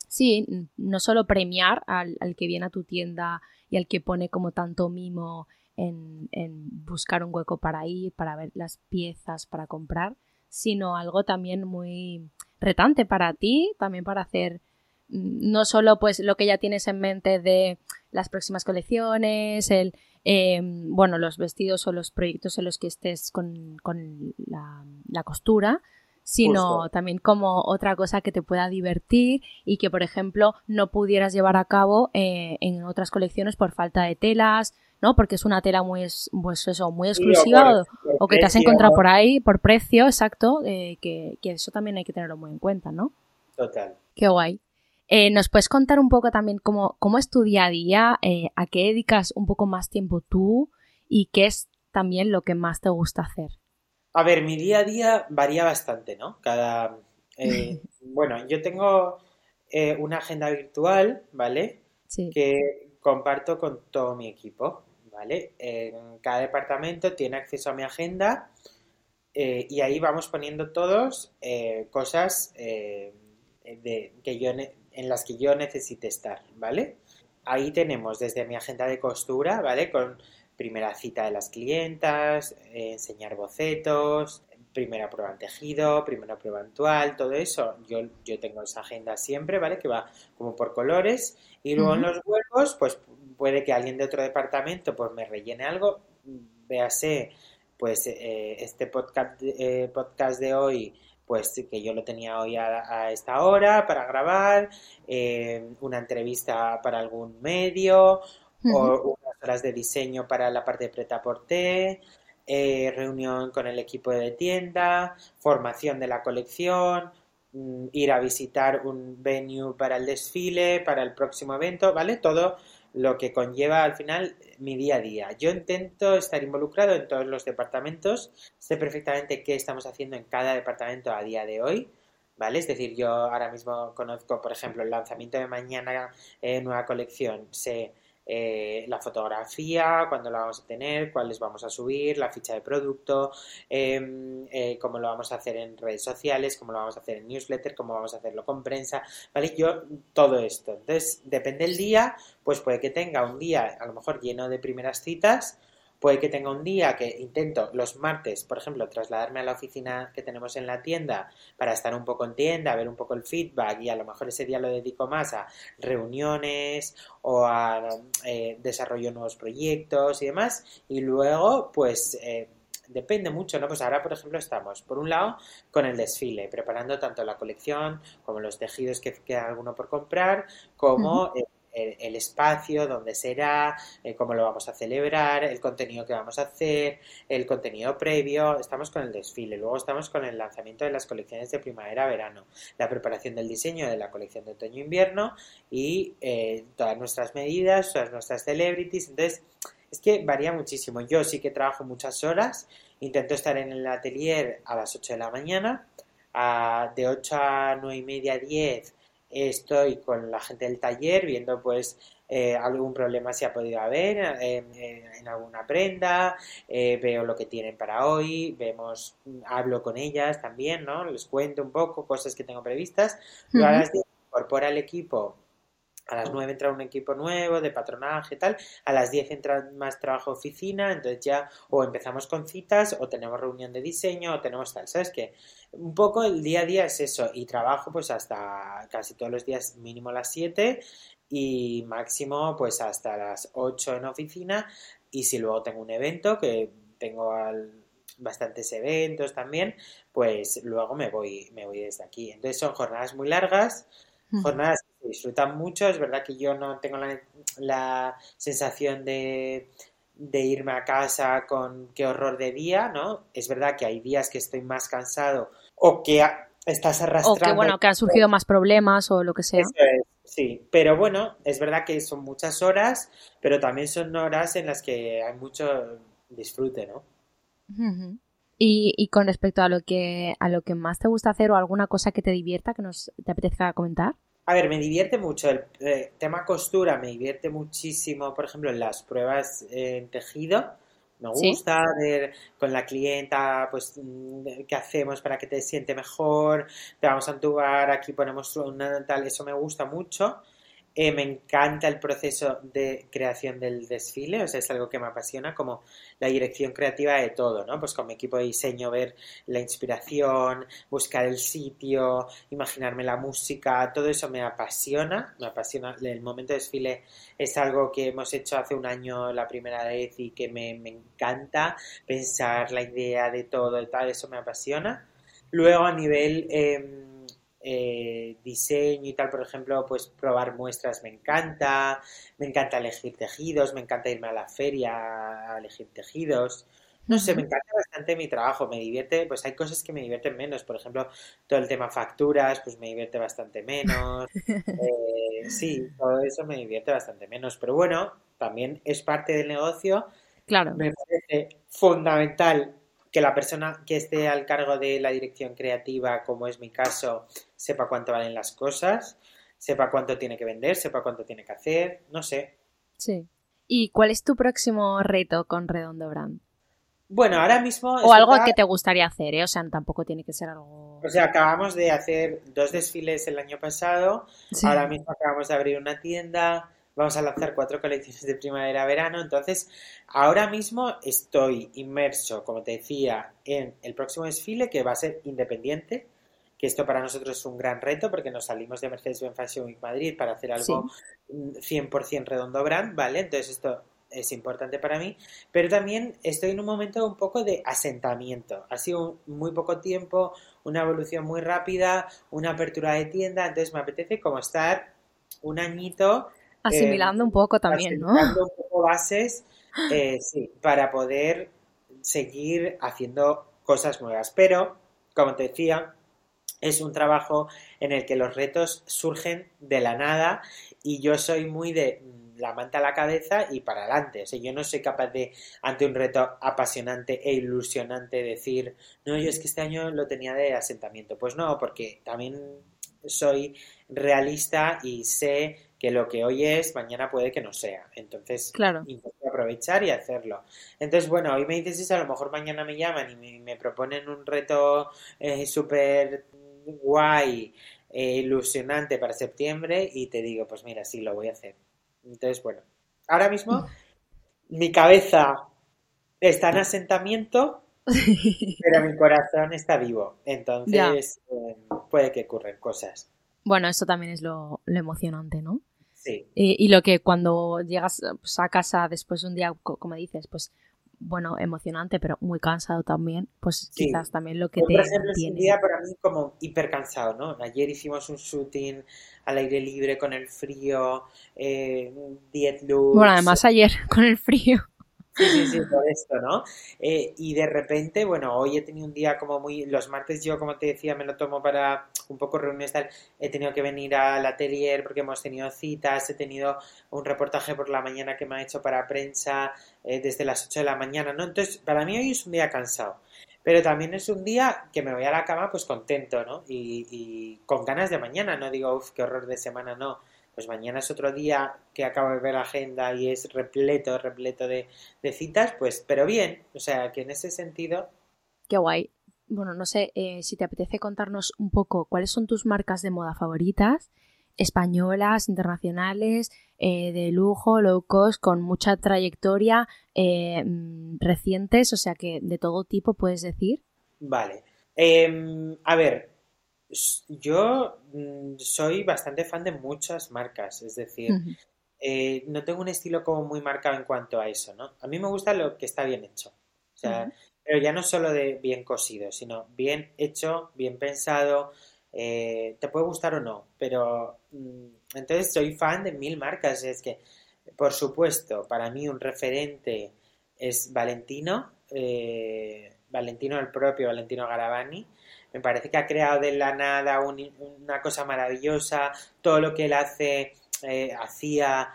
sí, no solo premiar al, al que viene a tu tienda y al que pone como tanto mimo en, buscar un hueco para ir, para ver las piezas, para comprar, sino algo también muy retante para ti, también para hacer mm, no solo pues lo que ya tienes en mente de las próximas colecciones, el em, bueno, los vestidos o los proyectos en los que estés con, la, costura, sino también como otra cosa que te pueda divertir y que, por ejemplo, no pudieras llevar a cabo eh, en otras colecciones por falta de telas, ¿no? Porque es una tela muy, pues eso, muy exclusiva o, que te has encontrado por ahí por precio, exacto, eh, que, eso también hay que tenerlo muy en cuenta, ¿no? Total. Qué guay. Eh, ¿Nos puedes contar un poco también cómo, cómo es tu día a día? ¿A qué dedicas un poco más tiempo tú? ¿Y qué es también lo que más te gusta hacer? A ver, mi día a día varía bastante, ¿no? Cada. <laughs> bueno, yo tengo una agenda virtual, ¿vale? Sí. Que comparto con todo mi equipo. ¿vale? En cada departamento tiene acceso a mi agenda eh, y ahí vamos poniendo todos eh, cosas eh, que yo en las que yo necesite estar, ¿vale? Ahí tenemos desde mi agenda de costura, ¿vale? Con primera cita de las clientas, enseñar bocetos, primera prueba en tejido, primera prueba en toal, todo eso. Yo, yo tengo esa agenda siempre, ¿vale? Que va como por colores. Y luego en los huevos, pues puede que alguien de otro departamento pues me rellene algo, véase pues eh, este podcast, eh, podcast de hoy pues que yo lo tenía hoy a, esta hora para grabar, eh, una entrevista para algún medio, o de diseño para la parte de preta por té, reunión con el equipo de tienda, formación de la colección, mm, ir a visitar un venue para el desfile, para el próximo evento, ¿vale? Todo lo que conlleva al final mi día a día. Yo intento estar involucrado en todos los departamentos, sé perfectamente qué estamos haciendo en cada departamento a día de hoy, ¿vale? Es decir, yo ahora mismo conozco, por ejemplo, el lanzamiento de mañana en nueva colección, sé eh, la fotografía, cuándo la vamos a tener, cuáles vamos a subir, la ficha de producto, em, eh, cómo lo vamos a hacer en redes sociales, cómo lo vamos a hacer en newsletter, cómo vamos a hacerlo con prensa, ¿vale? Yo todo esto. Entonces, depende del día, pues puede que tenga un día a lo mejor lleno de primeras citas Puede que tenga un día que intento los martes, por ejemplo, trasladarme a la oficina que tenemos en la tienda para estar un poco en tienda, ver un poco el feedback y a lo mejor ese día lo dedico más a reuniones o a eh, desarrollo de nuevos proyectos y demás. Y luego, pues... Eh, depende mucho, ¿no? Pues ahora, por ejemplo, estamos, por un lado, con el desfile, preparando tanto la colección como los tejidos que queda alguno por comprar, como el, espacio, dónde será, eh, cómo lo vamos a celebrar, el contenido que vamos a hacer, el contenido previo. Estamos con el desfile, luego estamos con el lanzamiento de las colecciones de primavera-verano, la preparación del diseño de la colección de otoño-invierno y eh, todas nuestras medidas, todas nuestras celebrities. Entonces, es que varía muchísimo. Yo sí que trabajo muchas horas, intento estar en el atelier a las 8 de la mañana, de 8 a 9 y media, 10 estoy con la gente del taller viendo pues eh, algún problema si ha podido haber en alguna prenda, eh, veo lo que tienen para hoy, vemos, hablo con ellas también, ¿no? Les cuento un poco cosas que tengo previstas, luego incorpora al equipo a las 9 entra un equipo nuevo de patronaje y tal, a las 10 entra más trabajo oficina, entonces ya o empezamos con citas o tenemos reunión de diseño o tenemos tal, ¿sabes qué? Un poco el día a día es eso y trabajo pues hasta casi todos los días mínimo las 7 y máximo pues hasta las 8 en oficina y si luego tengo un evento que tengo bastantes eventos también, pues luego me voy, me voy desde aquí. Entonces son jornadas muy largas, jornadas que se disfrutan mucho. Es verdad que yo no tengo la, sensación de, irme a casa con qué horror de día, ¿no? Es verdad que hay días que estoy más cansado o que estás arrastrando. O que, bueno, que han surgido más problemas o lo que sea. sí, pero bueno, es verdad que son muchas horas, pero también son horas en las que hay mucho disfrute, ¿no? y, con respecto a lo que a lo que más te gusta hacer o alguna cosa que te divierta que nos te apetezca comentar. A ver, me divierte mucho el eh, tema costura, me divierte muchísimo, por ejemplo, en las pruebas en tejido. Me gusta ver con la clienta, pues, mm, qué hacemos para que te siente mejor, te vamos a entubar, aquí ponemos una tal, eso me gusta mucho. Eh, me encanta el proceso de creación del desfile, o sea, es algo que me apasiona, como la dirección creativa de todo, ¿no? Pues con mi equipo de diseño ver la inspiración, buscar el sitio, imaginarme la música, todo eso me apasiona, me apasiona. El momento de desfile es algo que hemos hecho hace un año la primera vez y que me, me encanta pensar la idea de todo y tal, eso me apasiona. Luego a nivel... Eh, eh, diseño y tal, por ejemplo, pues probar muestras me encanta, me encanta elegir tejidos, me encanta irme a la feria a elegir tejidos. No sé, me encanta bastante mi trabajo, me divierte, pues hay cosas que me divierten menos, por ejemplo, todo el tema facturas, pues me divierte bastante menos. <laughs> Eh, sí, todo eso me divierte bastante menos, pero bueno, también es parte del negocio. Claro. Me parece fundamental que la persona que esté al cargo de la dirección creativa, como es mi caso, sepa cuánto valen las cosas, sepa cuánto tiene que vender, sepa cuánto tiene que hacer, no sé. Sí. ¿Y cuál es tu próximo reto con Redondo Brand? Bueno, ahora mismo... O algo que te gustaría hacer, ¿eh? O sea, tampoco tiene que ser algo... O sea, acabamos de hacer dos desfiles el año pasado, ahora mismo acabamos de abrir una tienda, vamos a lanzar cuatro colecciones de primavera-verano. Entonces, ahora mismo estoy inmerso, como te decía, en el próximo desfile que va a ser independiente. Que esto para nosotros es un gran reto porque nos salimos de Mercedes-Benz Fashion Week Madrid para hacer algo 100% redondo brand, ¿vale? Entonces esto es importante para mí, pero también estoy en un momento un poco de asentamiento. Ha sido muy poco tiempo, una evolución muy rápida, una apertura de tienda, entonces me apetece como estar un añito Asimilando un poco también, ¿no? Asimilando un poco bases, eh, sí, para poder seguir haciendo cosas nuevas. Pero, como te decía, es un trabajo en el que los retos surgen de la nada y yo soy muy de mm, la manta a la cabeza y para adelante. O sea, yo no soy capaz de, ante un reto apasionante e ilusionante, decir, no, yo es que este año lo tenía de asentamiento. Pues no, porque también soy realista y sé que lo que hoy es, mañana puede que no sea. Entonces, claro. aprovechar y hacerlo. Entonces, bueno, hoy me dices eso, a lo mejor mañana me llaman y me, proponen un reto eh, súper guay, eh, ilusionante para septiembre y te digo, pues mira, sí, lo voy a hacer. Entonces, bueno, ahora mismo <laughs> mi cabeza está en asentamiento, <laughs> pero mi corazón está vivo. Entonces, eh, puede que ocurran cosas. Bueno, eso también es lo emocionante, ¿no? Sí. Y, lo que cuando llegas pues, a casa después de un día, como dices, pues bueno, emocionante, pero muy cansado también, pues quizás también lo que te Por ejemplo, es un día para mí como hiper cansado, ¿no? Ayer hicimos un shooting al aire libre con el frío, eh, 10 luz. Bueno, además ayer <laughs> con el frío. Sí, sí, sí, por esto, ¿no? Eh, y de repente, bueno, hoy he tenido un día como muy. Los martes yo, como te decía, me lo tomo para un poco reuniones tal. He tenido que venir al atelier porque hemos tenido citas. He tenido un reportaje por la mañana que me ha hecho para prensa eh, desde las 8 de la mañana, ¿no? Entonces, para mí hoy es un día cansado. Pero también es un día que me voy a la cama pues contento, ¿no? Y, con ganas de mañana, no digo, uff, qué horror de semana, no pues mañana es otro día que acabo de ver la agenda y es repleto, repleto de, citas, pues, pero bien, o sea, que en ese sentido... Qué guay. Bueno, no sé eh, si te apetece contarnos un poco cuáles son tus marcas de moda favoritas españolas, internacionales, eh, de lujo, low cost, con mucha trayectoria, eh, mm, recientes, o sea que de todo tipo puedes decir. Vale. Em, a ver, yo mm, soy bastante fan de muchas marcas, es decir, eh, no tengo un estilo como muy marcado en cuanto a eso, ¿no? A mí me gusta lo que está bien hecho. O sea, pero ya no solo de bien cosido, sino bien hecho, bien pensado, eh, te puede gustar o no, pero mm, entonces soy fan de mil marcas. Es que, por supuesto, para mí un referente es Valentino, eh, Valentino el propio, Valentino Garavani. Me parece que ha creado de la nada una cosa maravillosa. Todo lo que él hace, eh, hacía,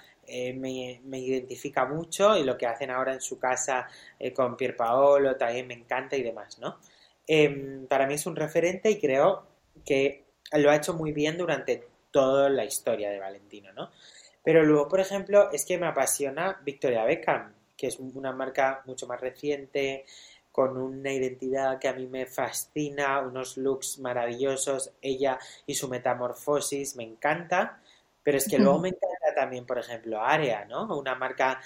me, me, identifica mucho y lo que hacen ahora en su casa con Pierpaolo también me encanta y demás, ¿no? Em, para mí es un referente y creo que lo ha hecho muy bien durante toda la historia de Valentino, ¿no? Pero luego, por ejemplo, es que me apasiona Victoria Beckham, que es una marca mucho más reciente, con una identidad que a mí me fascina, unos looks maravillosos, ella y su metamorfosis, me encanta. Pero es que luego me encanta también, por ejemplo, Area, ¿no? Una marca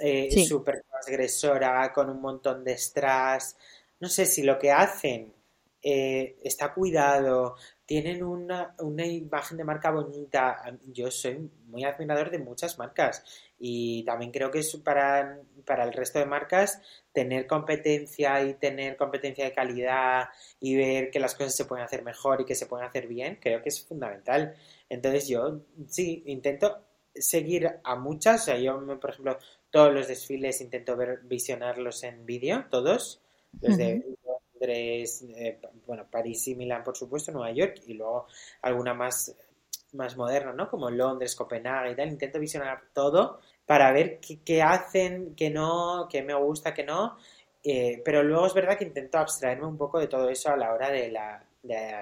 eh, súper transgresora, con un montón de strass. No sé si lo que hacen eh, está cuidado, tienen una, imagen de marca bonita. Yo soy muy admirador de muchas marcas y también creo que es para, para el resto de marcas tener competencia y tener competencia de calidad y ver que las cosas se pueden hacer mejor y que se pueden hacer bien, creo que es fundamental. Entonces yo sí intento seguir a muchas, o sea, yo por ejemplo todos los desfiles intento ver visionarlos en vídeo, todos, los de eh, bueno, París y Milán, por supuesto, Nueva York, y luego alguna más, más moderna, ¿no? Como Londres, Copenhague y tal. Intento visionar todo para ver qué, hacen, qué no, qué me gusta, qué no. Eh, pero luego es verdad que intento abstraerme un poco de todo eso a la hora de la,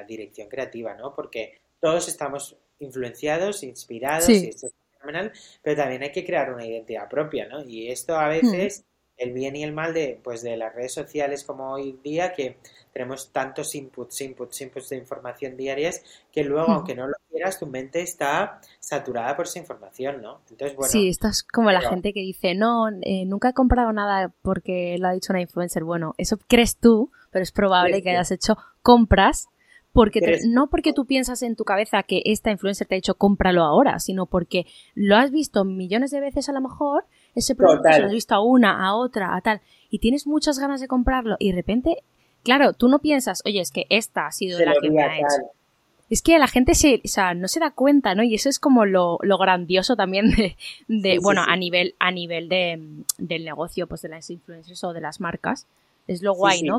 dirección creativa, ¿no? Porque todos estamos influenciados, inspirados, y esto es fenomenal, pero también hay que crear una identidad propia, ¿no? Y esto a veces el bien y el mal de, pues, de las redes sociales como hoy día, que tenemos tantos inputs, inputs, inputs de información diarias, que luego, hmm. aunque no lo quieras, tu mente está saturada por esa información, ¿no? Entonces, bueno. Sí, estás como la gente que dice, no, eh, nunca he comprado nada porque lo ha dicho una influencer. Bueno, eso crees tú, pero es probable que hayas hecho compras porque no porque tú piensas en tu cabeza que esta influencer te ha dicho cómpralo ahora, sino porque lo has visto millones de veces a lo mejor ese producto se lo has visto a una, a otra, a tal, y tienes muchas ganas de comprarlo y de repente, claro, tú no piensas, oye, es que esta ha sido la que me ha hecho. Es que la gente se, o sea, no se da cuenta, ¿no? Y eso es como lo, grandioso también de, bueno, a nivel, a nivel de, del negocio, pues de las influencers o de las marcas. Es lo guay, ¿no?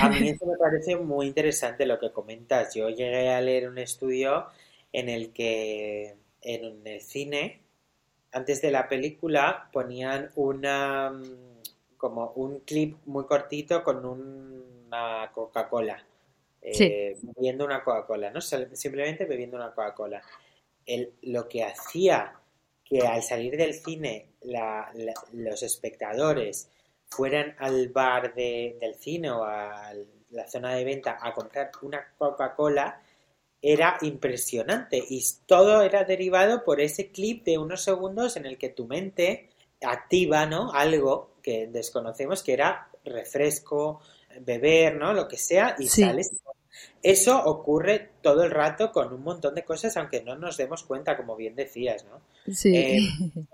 A mí eso me parece muy interesante lo que comentas. Yo llegué a leer un estudio en el que en el cine antes de la película ponían una mm, como un clip muy cortito con una Coca-Cola. Eh, bebiendo una Coca-Cola, ¿no? Simplemente bebiendo una Coca-Cola. Lo que hacía que al salir del cine los espectadores fueran al bar del cine o a la zona de venta a comprar una Coca-Cola era impresionante y todo era derivado por ese clip de unos segundos en el que tu mente activa, ¿no? Algo que desconocemos que era refresco, beber, ¿no? Lo que sea y sales. Eso ocurre todo el rato con un montón de cosas, aunque no nos demos cuenta, como bien decías, ¿no? Sí. Eh,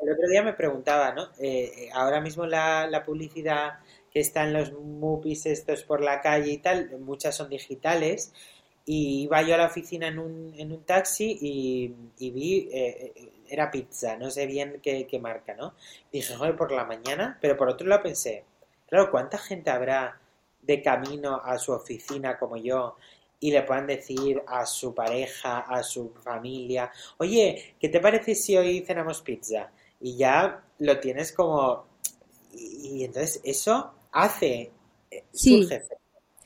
el otro día me preguntaba, ¿no? Eh, ahora mismo la, la, publicidad que está en los movies estos por la calle y tal, muchas son digitales y iba yo a la oficina en un, en un taxi y, vi, eh, eh, era pizza, no sé bien qué, marca, ¿no? Dije, joder, por la mañana, pero por otro lado pensé, claro, ¿cuánta gente habrá de camino a su oficina como yo y le puedan decir a su pareja, a su familia, oye, ¿qué te parece si hoy cenamos pizza? Y ya lo tienes como... Y, entonces eso hace... Eh, surge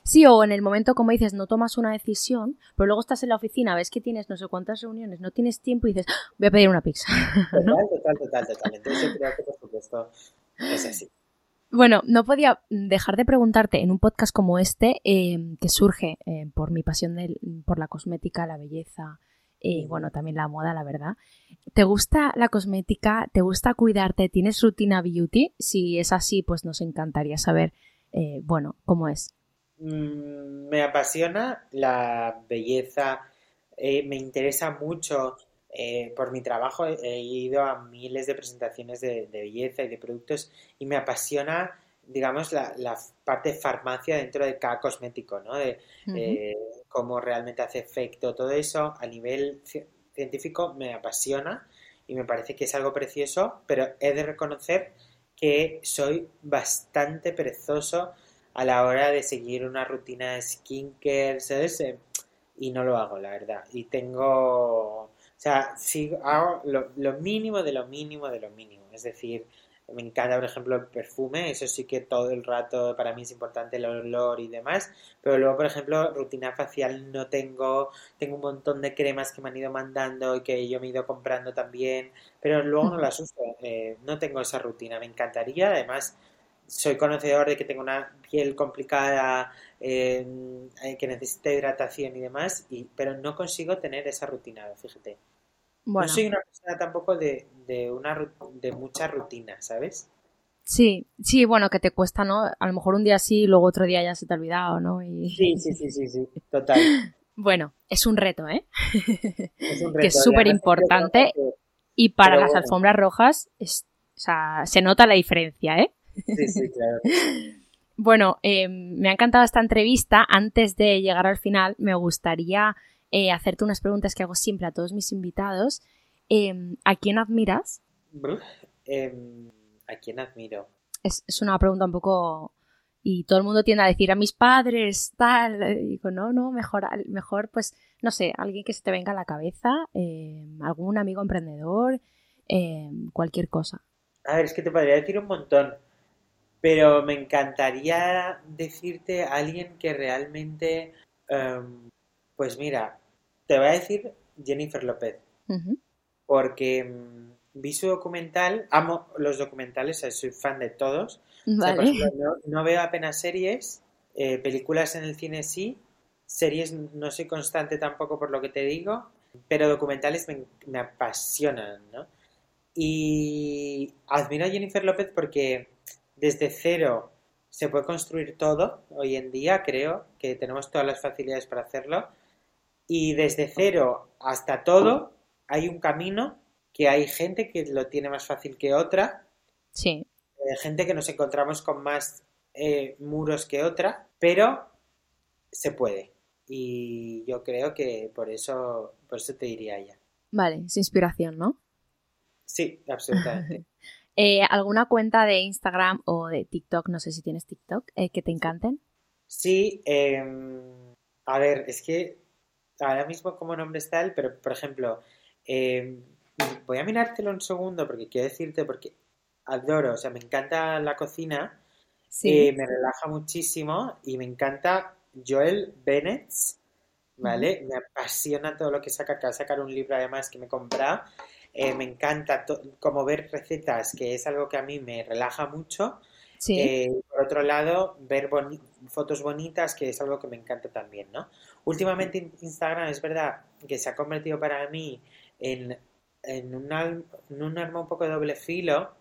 Sí, o en el momento, como dices, no tomas una decisión, pero luego estás en la oficina, ves que tienes no sé cuántas reuniones, no tienes tiempo y dices, ah, voy a pedir una pizza. Total, <laughs> total, total, total. Entonces creo que por supuesto es así. Bueno, no podía dejar de preguntarte en un podcast como este, eh, que surge eh, por mi pasión por la cosmética, la belleza y bueno, también la moda, la verdad. ¿Te gusta la cosmética? ¿Te gusta cuidarte? ¿Tienes rutina beauty? Si es así, pues nos encantaría saber, eh, bueno, cómo es. Mm, me apasiona la belleza, eh, me interesa mucho eh, por mi trabajo, he ido a miles de presentaciones de, belleza y de productos y me apasiona digamos, la, parte farmacia dentro de cada cosmético, ¿no? De cómo realmente hace efecto todo eso a nivel científico me apasiona y me parece que es algo precioso, pero he de reconocer que soy bastante perezoso a la hora de seguir una rutina de skincare, ¿sabes? Eh, y no lo hago, la verdad. Y tengo, sea, sigo, hago lo, lo mínimo de lo mínimo de lo mínimo. Es decir, me encanta, por ejemplo, el perfume, eso sí que todo el rato para mí es importante el olor y demás, pero luego, por ejemplo, rutina facial no tengo, tengo un montón de cremas que me han ido mandando y que yo me he ido comprando también, pero luego no las uso, eh, no tengo esa rutina, me encantaría, además soy conocedor de que tengo una piel complicada, eh, que necesita hidratación y demás, y, pero no consigo tener esa rutina, fíjate. No soy una persona tampoco de, de, una, de mucha rutina, ¿sabes? Sí, sí, bueno, que te cuesta, ¿no? A lo mejor un día sí, luego otro día ya se te ha olvidado, ¿no? Y... Sí, sí, sí, sí, sí, total. <laughs> bueno, es un reto, ¿eh? Es un <laughs> reto, que es súper importante y para las alfombras rojas es, o sea, se nota la diferencia, ¿eh? Sí, sí, claro. <laughs> bueno, eh, me ha encantado esta entrevista. Antes de llegar al final, me gustaría eh, hacerte unas preguntas que hago siempre a todos mis invitados. Em, ¿A quién admiras? Em, ¿A quién admiro? Es, una pregunta un poco... Y todo el mundo tiende a decir a mis padres, tal. Y digo, no, no, mejor, mejor pues, no sé, alguien que se te venga a la cabeza, em, algún amigo emprendedor, cualquier cosa. A ver, es que te podría decir un montón, pero me encantaría decirte a alguien que realmente, pues mira, te voy a decir Jennifer López. Porque mm, vi su documental, amo los documentales, soy fan de todos. no, veo apenas series, eh, películas en el cine sí, series no soy constante tampoco por lo que te digo, pero documentales me, apasionan, ¿no? Y admiro a Jennifer López porque desde cero se puede construir todo hoy en día, creo que tenemos todas las facilidades para hacerlo y desde cero hasta todo hay un camino que hay gente que lo tiene más fácil que otra. Sí. Eh, gente que nos encontramos con más eh, muros que otra, pero se puede. Y yo creo que por eso, por eso te diría ella. Vale, es inspiración, ¿no? Sí, absolutamente. <laughs> Eh, ¿Alguna cuenta de Instagram o de TikTok, no sé si tienes TikTok, que te encanten? Sí, em, a ver, es que ahora mismo como nombre está él, pero por ejemplo, em, voy a mirártelo un segundo porque quiero decirte, porque adoro, o sea, me encanta la cocina, eh, me relaja muchísimo y me encanta Joel Bennett, ¿vale? Me apasiona todo lo que saca, que va a sacar un libro además que me compra. Eh, me encanta como ver recetas, que es algo que a mí me relaja mucho. Eh, por otro lado, ver fotos bonitas, que es algo que me encanta también, ¿no? Últimamente Instagram es verdad que se ha convertido para mí en, en, un, arma un poco de doble filo.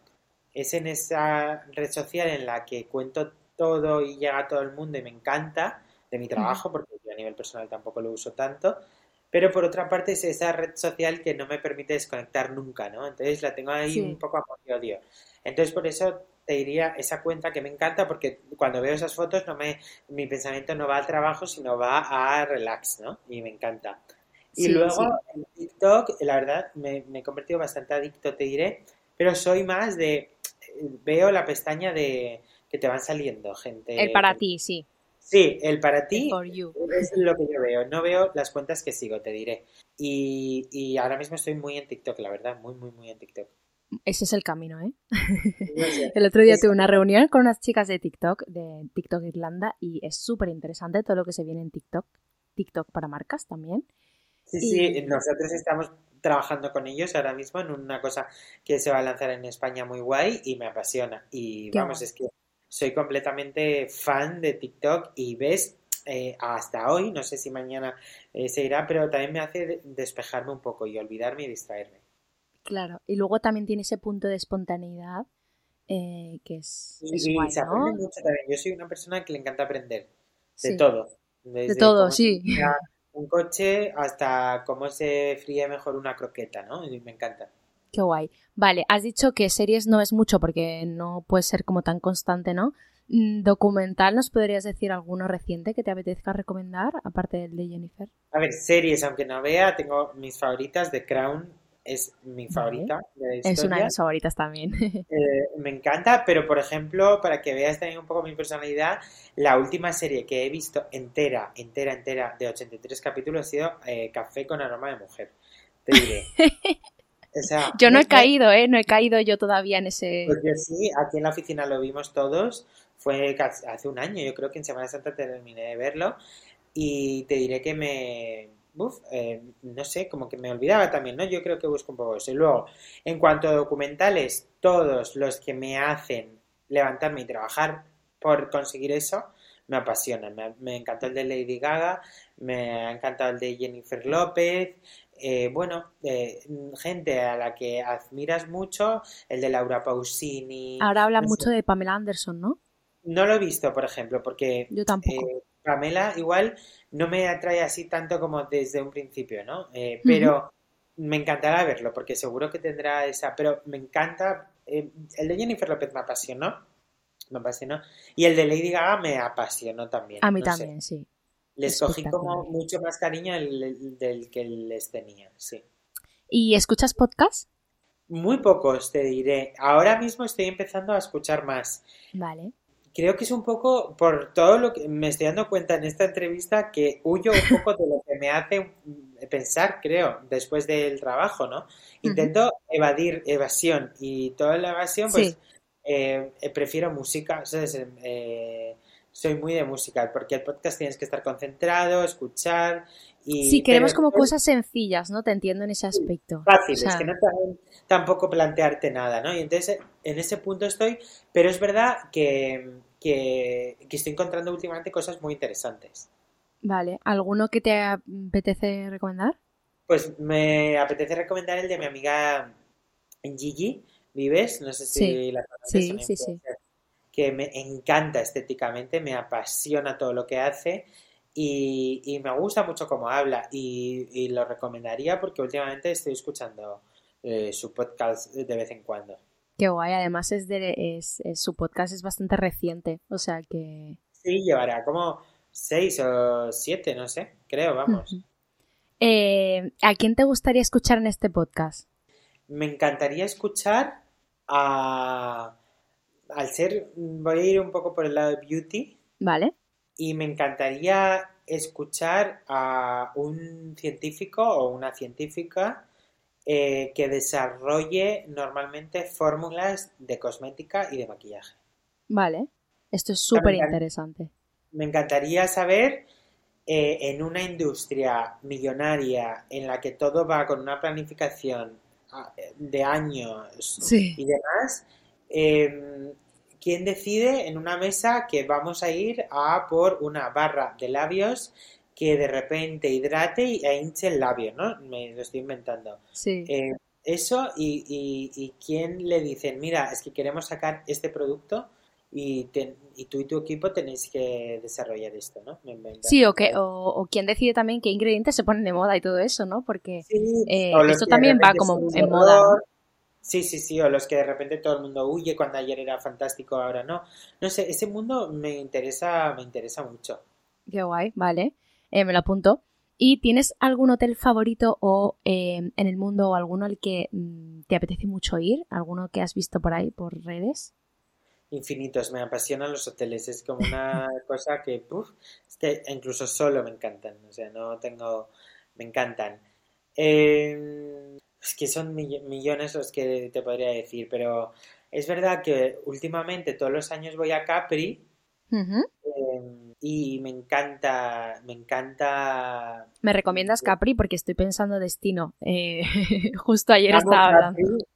Es en esa red social en la que cuento todo y llega a todo el mundo y me encanta de mi trabajo, porque yo a nivel personal tampoco lo uso tanto. Pero por otra parte es esa red social que no me permite desconectar nunca, ¿no? Entonces la tengo ahí un poco a odio. Entonces por eso te diría esa cuenta que me encanta porque cuando veo esas fotos no me, mi pensamiento no va al trabajo, sino va a relax, ¿no? Y me encanta. Y luego en TikTok, la verdad, me, he convertido bastante adicto, te diré, pero soy más de, veo la pestaña de que te van saliendo gente. El para ti, sí. Sí, el para ti es lo que yo veo. No veo las cuentas que sigo, te diré. Y, y ahora mismo estoy muy en TikTok, la verdad, muy, muy, muy en TikTok. Ese es el camino, ¿eh? <laughs> el otro día tuve una reunión con unas chicas de TikTok, de TikTok Irlanda, y es súper interesante todo lo que se viene en TikTok. TikTok para marcas también. Sí, sí, nosotros estamos trabajando con ellos ahora mismo en una cosa que se va a lanzar en España muy guay y me apasiona. Y vamos, es que soy completamente fan de TikTok y ves eh, hasta hoy, no sé si mañana eh, se irá, pero también me hace despejarme un poco y olvidarme y distraerme. Claro, y luego también tiene ese punto de espontaneidad eh, que es, Y, es y guay, se ¿no? aprende mucho también. Yo soy una persona que le encanta aprender de Sí. todo. De todo, sí. un coche hasta cómo se fríe mejor una croqueta, ¿no? Y me encanta. Qué guay. Vale, has dicho que series no es mucho porque no puede ser como tan constante, ¿no? Mm, Documental, ¿nos podrías decir alguno reciente que te apetezca recomendar, aparte del de Jennifer? A ver, series, aunque no vea, tengo mis favoritas. The Crown es mi favorita de la Es una de mis favoritas también. <laughs> Eh, me encanta, pero por ejemplo, para que veas también un poco mi personalidad, la última serie que he visto entera, entera, entera, de 83 capítulos ha sido eh, Café con aroma de mujer. Te diré. <laughs> O sea, Yo no he caído, ¿eh? No he caído yo todavía en ese... Yo sí, aquí en la oficina lo vimos todos. Fue hace un año, yo creo que en Semana Santa terminé de verlo. Y te diré que me. Uf, eh, no sé, como que me olvidaba también, ¿no? Yo creo que busco un poco eso. Y luego, en cuanto a documentales, todos los que me hacen levantarme y trabajar por conseguir eso, me apasionan. Me, me encantó el de Lady Gaga, me ha encantado el de Jennifer López. eh, bueno, eh, gente a la que admiras mucho, el de Laura Pausini. Ahora habla no sé. mucho de Pamela Anderson, ¿no? No lo he visto, por ejemplo, porque Yo tampoco. eh, Pamela igual no me atrae así tanto como desde un principio, ¿no? Eh, pero me encantará verlo porque seguro que tendrá esa. Pero me encanta. eh, el de Jennifer López me apasionó. Me apasionó. Y el de Lady Gaga me apasionó también. A mí no sé. también, sí. Les cogí como mucho más cariño el- el- del que les tenía, sí. ¿Y escuchas podcast? Muy pocos, te diré. Ahora mismo estoy empezando a escuchar más. Vale. Creo que es un poco por todo lo que me estoy dando cuenta en esta entrevista que huyo un poco de lo que me hace mm, pensar, creo, después del trabajo, ¿no? Intento evadir evasión y toda la evasión, pues Sí. eh, eh, prefiero música, ¿sabes? Eh, soy muy de música, porque el podcast tienes que estar concentrado, escuchar y... Sí, queremos como después- cosas sencillas, ¿no? Te entiendo en ese aspecto. fácil, O sea, es que no te- tampoco plantearte nada, ¿no? Y entonces en ese punto estoy, pero es verdad que, que, que estoy encontrando últimamente cosas muy interesantes. Vale. ¿Alguno que te apetece recomendar? Pues me apetece recomendar el de mi amiga Gigi Vives, no sé si Sí, la conoces, sí, sí, sí. que me encanta estéticamente, me apasiona todo lo que hace y, y me gusta mucho cómo habla y, y lo recomendaría porque últimamente estoy escuchando eh, su podcast de vez en cuando. Qué guay. Además, es de, es, es- su podcast es bastante reciente. O sea que. Sí, llevará como seis o siete, no sé, creo, vamos. Eh, ¿A quién te gustaría escuchar en este podcast? Me encantaría escuchar a... Al ser, voy a ir un poco por el lado de beauty ¿Vale? y me encantaría escuchar a un científico o una científica eh, que desarrolle normalmente fórmulas de cosmética y de maquillaje. Vale. Esto es súper interesante. Me encantaría saber eh, en una industria millonaria en la que todo va con una planificación ah, de años Sí. y demás, eh, ¿quién decide en una mesa que vamos a ir a por una barra de labios que de repente hidrate y- e hinche el labio, ¿no? Me lo estoy inventando. Sí. Eh, eso y, y, y quién le dicen, mira, es que queremos sacar este producto y, ten- y tú y tu equipo tenéis que desarrollar esto, ¿no? Me. Sí, o, que, o, o quién decide también qué ingredientes se ponen de moda y todo eso, ¿no? Porque Sí, eh, esto también va como en moda. Sí, sí, sí, o los que de repente todo el mundo huye cuando ayer era fantástico, ahora no. No sé, ese mundo me interesa, me interesa mucho. Qué guay, vale. Eh, me lo apunto. ¿Y tienes algún hotel favorito o eh, en el mundo o alguno al que mm, te apetece mucho ir? ¿Alguno que has visto por ahí, por redes? Infinitos, me apasionan los hoteles, es como una <laughs> cosa que, puf, es que incluso solo me encantan, o sea, no tengo, me encantan. Eh, es que son mill- millones los que te podría decir, pero es verdad que últimamente todos los años voy a Capri Eh, y me encanta, me encanta ¿Me recomiendas Capri? Porque estoy pensando destino. Eh, <laughs> justo ayer Amo estaba hablando. <laughs>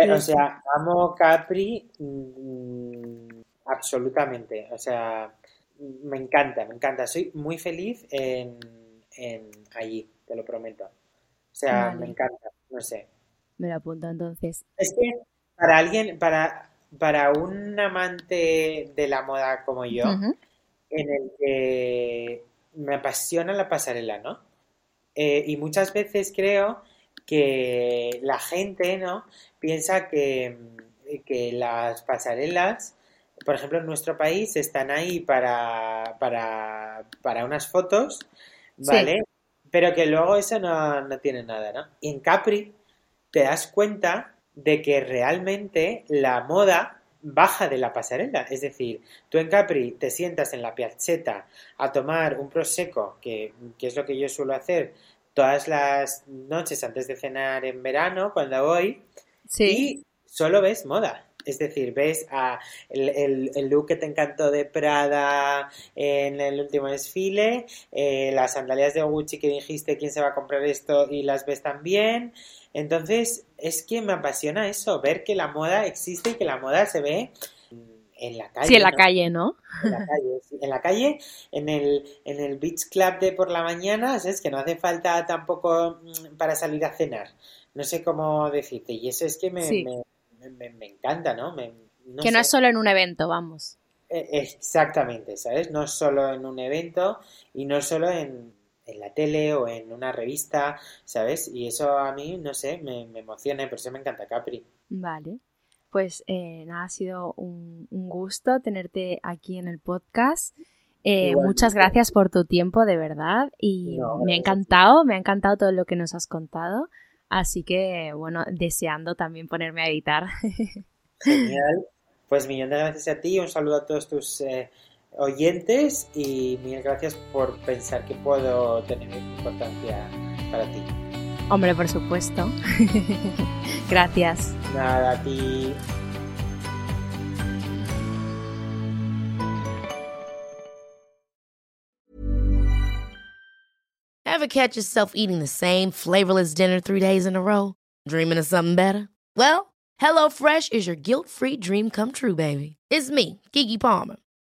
Eh, o sea, amo Capri mm, absolutamente. O sea, me encanta, me encanta. Soy muy feliz en, allí, te lo prometo. O sea, me encanta, no sé. Me lo apunto entonces. Es que para alguien, para, para un amante de la moda como yo, en el que me apasiona la pasarela, ¿no? Eh, y muchas veces creo que la gente, ¿no? Piensa que, que las pasarelas por ejemplo, en nuestro país están ahí para, para, para unas fotos, ¿vale? Pero que luego eso no, no tiene nada, ¿no? Y en Capri te das cuenta de que realmente la moda baja de la pasarela. Es decir, tú en Capri te sientas en la piazzetta a tomar un prosecco, que, que, es lo que yo suelo hacer todas las noches antes de cenar en verano, cuando voy, y solo ves moda. Es decir, ves a el, look que te encantó de Prada en el último desfile, eh, las sandalias de Gucci que dijiste quién se va a comprar esto y las ves también. Entonces, es que me apasiona eso, ver que la moda existe y que la moda se ve en la calle. Sí, en la calle, ¿no? En la <laughs> calle, en la calle, en el, en el beach club de por la mañana, es que no hace falta tampoco mm, para salir a cenar. No sé cómo decirte, y eso es que me me, encanta, ¿no? que no es solo en un evento, vamos. E, exactamente, ¿sabes? No es solo en un evento y no solo en, la tele o en una revista, ¿sabes? Y eso a mí, no sé, me, emociona y por eso me encanta Capri. Vale. Pues eh, nada, ha sido un, gusto tenerte aquí en el podcast. Eh, muchas gracias por tu tiempo, de verdad. Y me ha encantado, me ha encantado todo lo que nos has contado. Así que, bueno, deseando también ponerme a editar. <laughs> Genial. Pues millón de gracias a ti, un saludo a todos tus eh, oyentes y mil gracias por pensar que puedo tener importancia para ti. Hombre, por supuesto. <laughs> gracias. Nada, a ti. Ever catch yourself eating the same flavorless dinner three days in a row? Dreaming of something better? Well, HelloFresh is your guilt-free dream come true, baby. It's me, Kiki Palmer.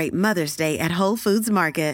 celebrate Mother's Day at Whole Foods Market.